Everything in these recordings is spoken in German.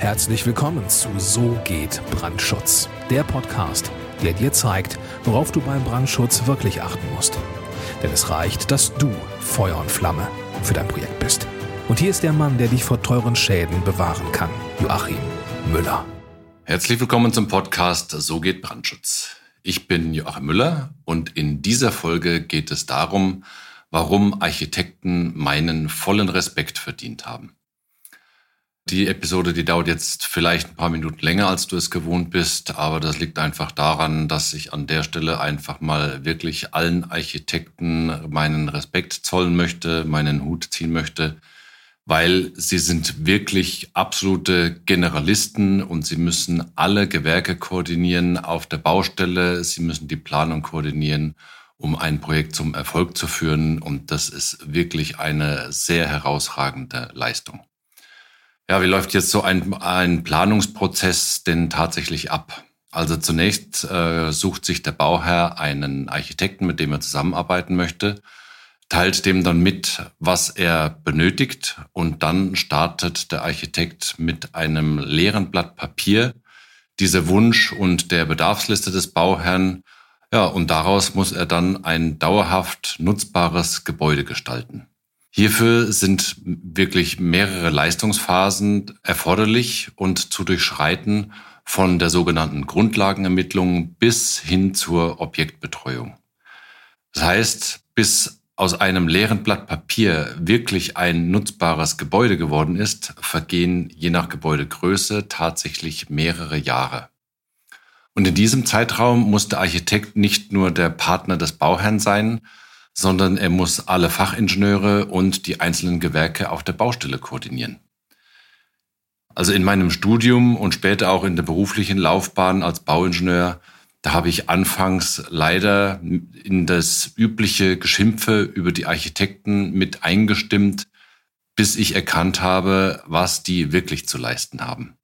Herzlich willkommen zu So geht Brandschutz, der Podcast, der dir zeigt, worauf du beim Brandschutz wirklich achten musst. Denn es reicht, dass du Feuer und Flamme für dein Projekt bist. Und hier ist der Mann, der dich vor teuren Schäden bewahren kann, Joachim Müller. Herzlich willkommen zum Podcast So geht Brandschutz. Ich bin Joachim Müller und in dieser Folge geht es darum, warum Architekten meinen vollen Respekt verdient haben. Die Episode, die dauert jetzt vielleicht ein paar Minuten länger, als du es gewohnt bist, aber das liegt einfach daran, dass ich an der Stelle einfach mal wirklich allen Architekten meinen Respekt zollen möchte, meinen Hut ziehen möchte, weil sie sind wirklich absolute Generalisten und sie müssen alle Gewerke koordinieren auf der Baustelle, sie müssen die Planung koordinieren um ein Projekt zum Erfolg zu führen. Und das ist wirklich eine sehr herausragende Leistung. Ja, wie läuft jetzt so ein, ein Planungsprozess denn tatsächlich ab? Also zunächst äh, sucht sich der Bauherr einen Architekten, mit dem er zusammenarbeiten möchte, teilt dem dann mit, was er benötigt und dann startet der Architekt mit einem leeren Blatt Papier diese Wunsch und der Bedarfsliste des Bauherrn ja, und daraus muss er dann ein dauerhaft nutzbares Gebäude gestalten. Hierfür sind wirklich mehrere Leistungsphasen erforderlich und zu durchschreiten von der sogenannten Grundlagenermittlung bis hin zur Objektbetreuung. Das heißt, bis aus einem leeren Blatt Papier wirklich ein nutzbares Gebäude geworden ist, vergehen je nach Gebäudegröße tatsächlich mehrere Jahre. Und in diesem Zeitraum muss der Architekt nicht nur der Partner des Bauherrn sein, sondern er muss alle Fachingenieure und die einzelnen Gewerke auf der Baustelle koordinieren. Also in meinem Studium und später auch in der beruflichen Laufbahn als Bauingenieur, da habe ich anfangs leider in das übliche Geschimpfe über die Architekten mit eingestimmt, bis ich erkannt habe, was die wirklich zu leisten haben.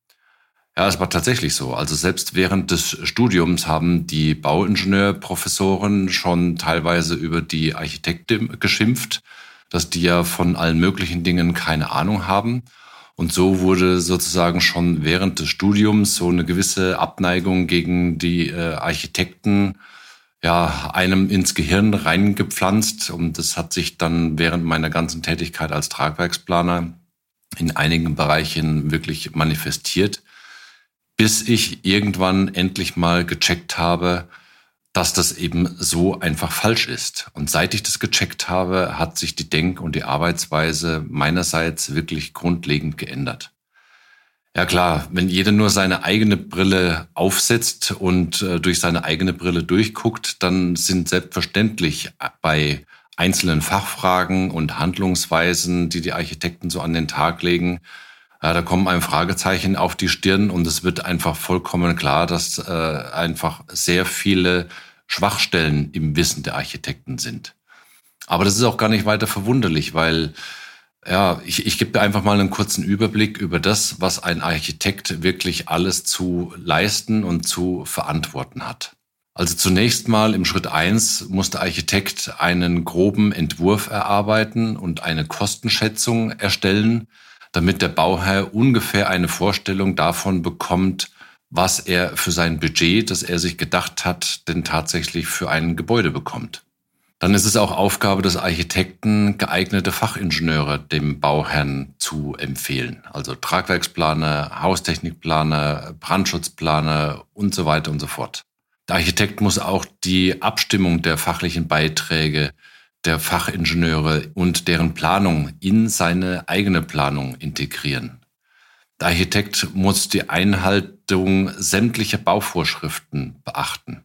Ja, es war tatsächlich so. Also selbst während des Studiums haben die Bauingenieurprofessoren schon teilweise über die Architekten geschimpft, dass die ja von allen möglichen Dingen keine Ahnung haben. Und so wurde sozusagen schon während des Studiums so eine gewisse Abneigung gegen die äh, Architekten ja einem ins Gehirn reingepflanzt. Und das hat sich dann während meiner ganzen Tätigkeit als Tragwerksplaner in einigen Bereichen wirklich manifestiert bis ich irgendwann endlich mal gecheckt habe, dass das eben so einfach falsch ist. Und seit ich das gecheckt habe, hat sich die Denk- und die Arbeitsweise meinerseits wirklich grundlegend geändert. Ja klar, wenn jeder nur seine eigene Brille aufsetzt und äh, durch seine eigene Brille durchguckt, dann sind selbstverständlich bei einzelnen Fachfragen und Handlungsweisen, die die Architekten so an den Tag legen, ja, da kommen einem Fragezeichen auf die Stirn und es wird einfach vollkommen klar, dass äh, einfach sehr viele Schwachstellen im Wissen der Architekten sind. Aber das ist auch gar nicht weiter verwunderlich, weil ja, ich, ich gebe einfach mal einen kurzen Überblick über das, was ein Architekt wirklich alles zu leisten und zu verantworten hat. Also zunächst mal im Schritt eins muss der Architekt einen groben Entwurf erarbeiten und eine Kostenschätzung erstellen, damit der Bauherr ungefähr eine Vorstellung davon bekommt, was er für sein Budget, das er sich gedacht hat, denn tatsächlich für ein Gebäude bekommt. Dann ist es auch Aufgabe des Architekten, geeignete Fachingenieure dem Bauherrn zu empfehlen. Also Tragwerksplaner, Haustechnikplaner, Brandschutzplaner und so weiter und so fort. Der Architekt muss auch die Abstimmung der fachlichen Beiträge der Fachingenieure und deren Planung in seine eigene Planung integrieren. Der Architekt muss die Einhaltung sämtlicher Bauvorschriften beachten.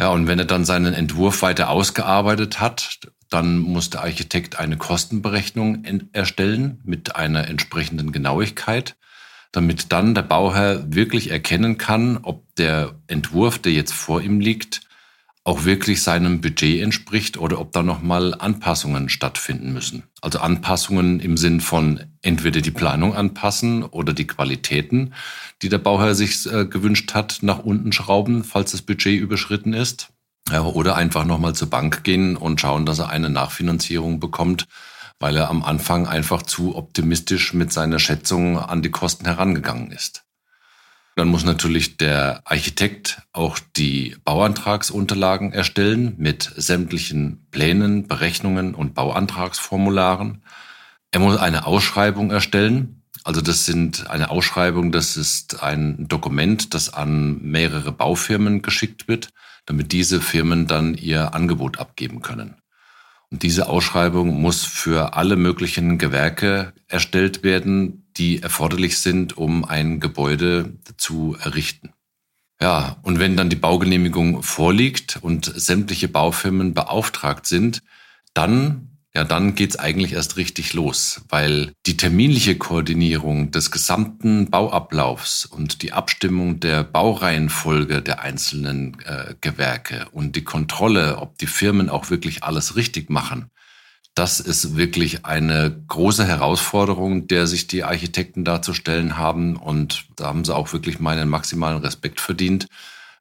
Ja, und wenn er dann seinen Entwurf weiter ausgearbeitet hat, dann muss der Architekt eine Kostenberechnung erstellen mit einer entsprechenden Genauigkeit, damit dann der Bauherr wirklich erkennen kann, ob der Entwurf, der jetzt vor ihm liegt, auch wirklich seinem Budget entspricht oder ob da nochmal Anpassungen stattfinden müssen. Also Anpassungen im Sinn von entweder die Planung anpassen oder die Qualitäten, die der Bauherr sich äh, gewünscht hat, nach unten schrauben, falls das Budget überschritten ist. Ja, oder einfach nochmal zur Bank gehen und schauen, dass er eine Nachfinanzierung bekommt, weil er am Anfang einfach zu optimistisch mit seiner Schätzung an die Kosten herangegangen ist. Dann muss natürlich der Architekt auch die Bauantragsunterlagen erstellen mit sämtlichen Plänen, Berechnungen und Bauantragsformularen. Er muss eine Ausschreibung erstellen. Also das sind eine Ausschreibung, das ist ein Dokument, das an mehrere Baufirmen geschickt wird, damit diese Firmen dann ihr Angebot abgeben können. Und diese Ausschreibung muss für alle möglichen Gewerke erstellt werden, die erforderlich sind, um ein Gebäude zu errichten. Ja, und wenn dann die Baugenehmigung vorliegt und sämtliche Baufirmen beauftragt sind, dann ja, dann geht's eigentlich erst richtig los, weil die terminliche Koordinierung des gesamten Bauablaufs und die Abstimmung der Baureihenfolge der einzelnen äh, Gewerke und die Kontrolle, ob die Firmen auch wirklich alles richtig machen, das ist wirklich eine große Herausforderung, der sich die Architekten darzustellen haben. Und da haben sie auch wirklich meinen maximalen Respekt verdient,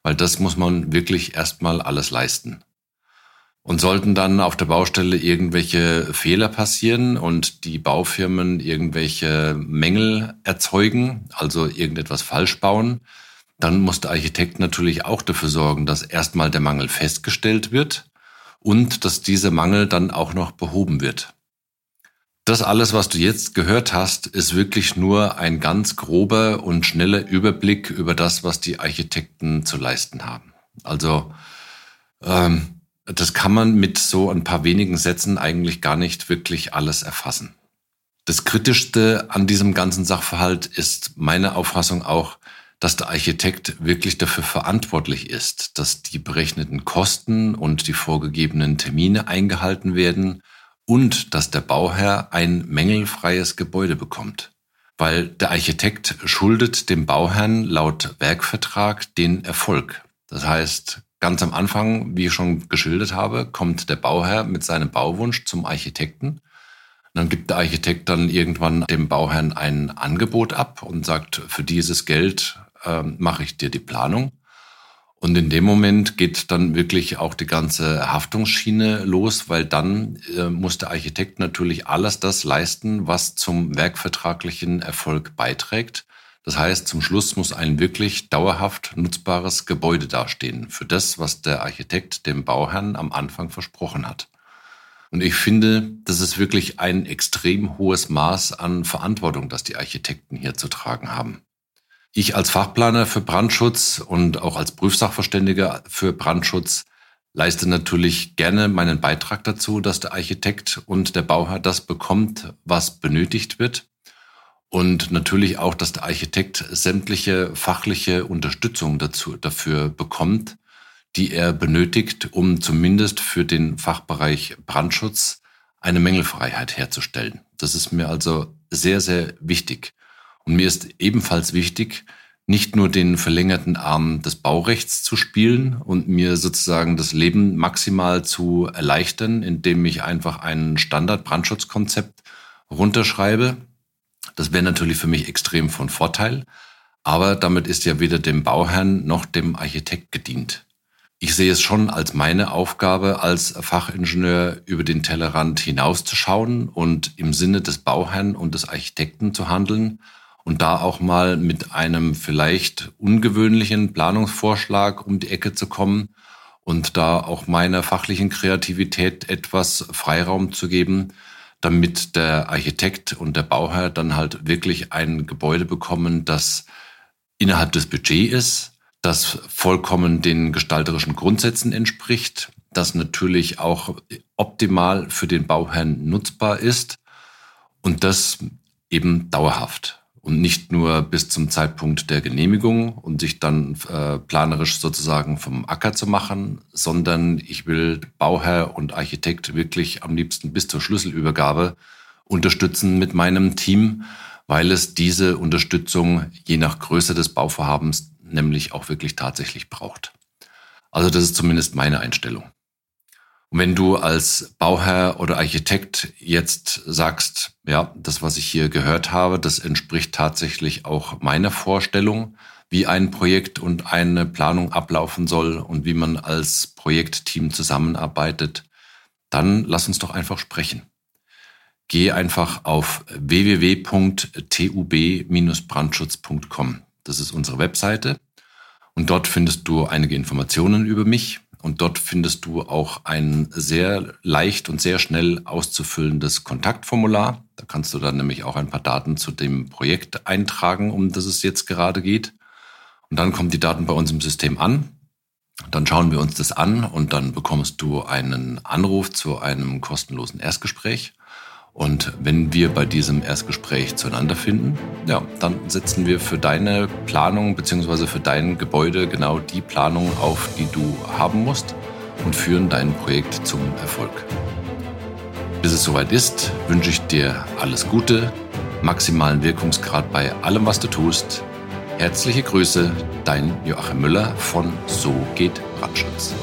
weil das muss man wirklich erstmal alles leisten. Und sollten dann auf der Baustelle irgendwelche Fehler passieren und die Baufirmen irgendwelche Mängel erzeugen, also irgendetwas falsch bauen, dann muss der Architekt natürlich auch dafür sorgen, dass erstmal der Mangel festgestellt wird und dass dieser Mangel dann auch noch behoben wird. Das alles, was du jetzt gehört hast, ist wirklich nur ein ganz grober und schneller Überblick über das, was die Architekten zu leisten haben. Also ähm, das kann man mit so ein paar wenigen Sätzen eigentlich gar nicht wirklich alles erfassen. Das Kritischste an diesem ganzen Sachverhalt ist meine Auffassung auch, dass der Architekt wirklich dafür verantwortlich ist, dass die berechneten Kosten und die vorgegebenen Termine eingehalten werden und dass der Bauherr ein mängelfreies Gebäude bekommt. Weil der Architekt schuldet dem Bauherrn laut Werkvertrag den Erfolg. Das heißt, Ganz am Anfang, wie ich schon geschildert habe, kommt der Bauherr mit seinem Bauwunsch zum Architekten. dann gibt der Architekt dann irgendwann dem Bauherrn ein Angebot ab und sagt, für dieses Geld äh, mache ich dir die Planung. Und in dem Moment geht dann wirklich auch die ganze Haftungsschiene los, weil dann äh, muss der Architekt natürlich alles das leisten, was zum werkvertraglichen Erfolg beiträgt. Das heißt, zum Schluss muss ein wirklich dauerhaft nutzbares Gebäude dastehen für das, was der Architekt dem Bauherrn am Anfang versprochen hat. Und ich finde, das ist wirklich ein extrem hohes Maß an Verantwortung, das die Architekten hier zu tragen haben. Ich als Fachplaner für Brandschutz und auch als Prüfsachverständiger für Brandschutz leiste natürlich gerne meinen Beitrag dazu, dass der Architekt und der Bauherr das bekommt, was benötigt wird. Und natürlich auch, dass der Architekt sämtliche fachliche Unterstützung dazu, dafür bekommt, die er benötigt, um zumindest für den Fachbereich Brandschutz eine Mängelfreiheit herzustellen. Das ist mir also sehr, sehr wichtig. Und mir ist ebenfalls wichtig, nicht nur den verlängerten Arm des Baurechts zu spielen und mir sozusagen das Leben maximal zu erleichtern, indem ich einfach ein Standard-Brandschutzkonzept runterschreibe, das wäre natürlich für mich extrem von Vorteil, aber damit ist ja weder dem Bauherrn noch dem Architekt gedient. Ich sehe es schon als meine Aufgabe als Fachingenieur über den Tellerrand hinauszuschauen und im Sinne des Bauherrn und des Architekten zu handeln und da auch mal mit einem vielleicht ungewöhnlichen Planungsvorschlag um die Ecke zu kommen und da auch meiner fachlichen Kreativität etwas Freiraum zu geben, damit der Architekt und der Bauherr dann halt wirklich ein Gebäude bekommen, das innerhalb des Budgets ist, das vollkommen den gestalterischen Grundsätzen entspricht, das natürlich auch optimal für den Bauherrn nutzbar ist und das eben dauerhaft und nicht nur bis zum Zeitpunkt der Genehmigung und sich dann äh, planerisch sozusagen vom Acker zu machen, sondern ich will Bauherr und Architekt wirklich am liebsten bis zur Schlüsselübergabe unterstützen mit meinem Team, weil es diese Unterstützung je nach Größe des Bauvorhabens nämlich auch wirklich tatsächlich braucht. Also das ist zumindest meine Einstellung. Und wenn du als Bauherr oder Architekt jetzt sagst, ja, das, was ich hier gehört habe, das entspricht tatsächlich auch meiner Vorstellung, wie ein Projekt und eine Planung ablaufen soll und wie man als Projektteam zusammenarbeitet, dann lass uns doch einfach sprechen. geh einfach auf www.tub-brandschutz.com. Das ist unsere Webseite. Und dort findest du einige Informationen über mich. Und dort findest du auch ein sehr leicht und sehr schnell auszufüllendes Kontaktformular. Da kannst du dann nämlich auch ein paar Daten zu dem Projekt eintragen, um das es jetzt gerade geht. Und dann kommen die Daten bei uns im System an. Dann schauen wir uns das an und dann bekommst du einen Anruf zu einem kostenlosen Erstgespräch. Und wenn wir bei diesem Erstgespräch zueinander finden, ja, dann setzen wir für deine Planung bzw. für dein Gebäude genau die Planung auf, die du haben musst und führen dein Projekt zum Erfolg. Bis es soweit ist, wünsche ich dir alles Gute, maximalen Wirkungsgrad bei allem, was du tust. Herzliche Grüße, dein Joachim Müller von So geht Brandschutz.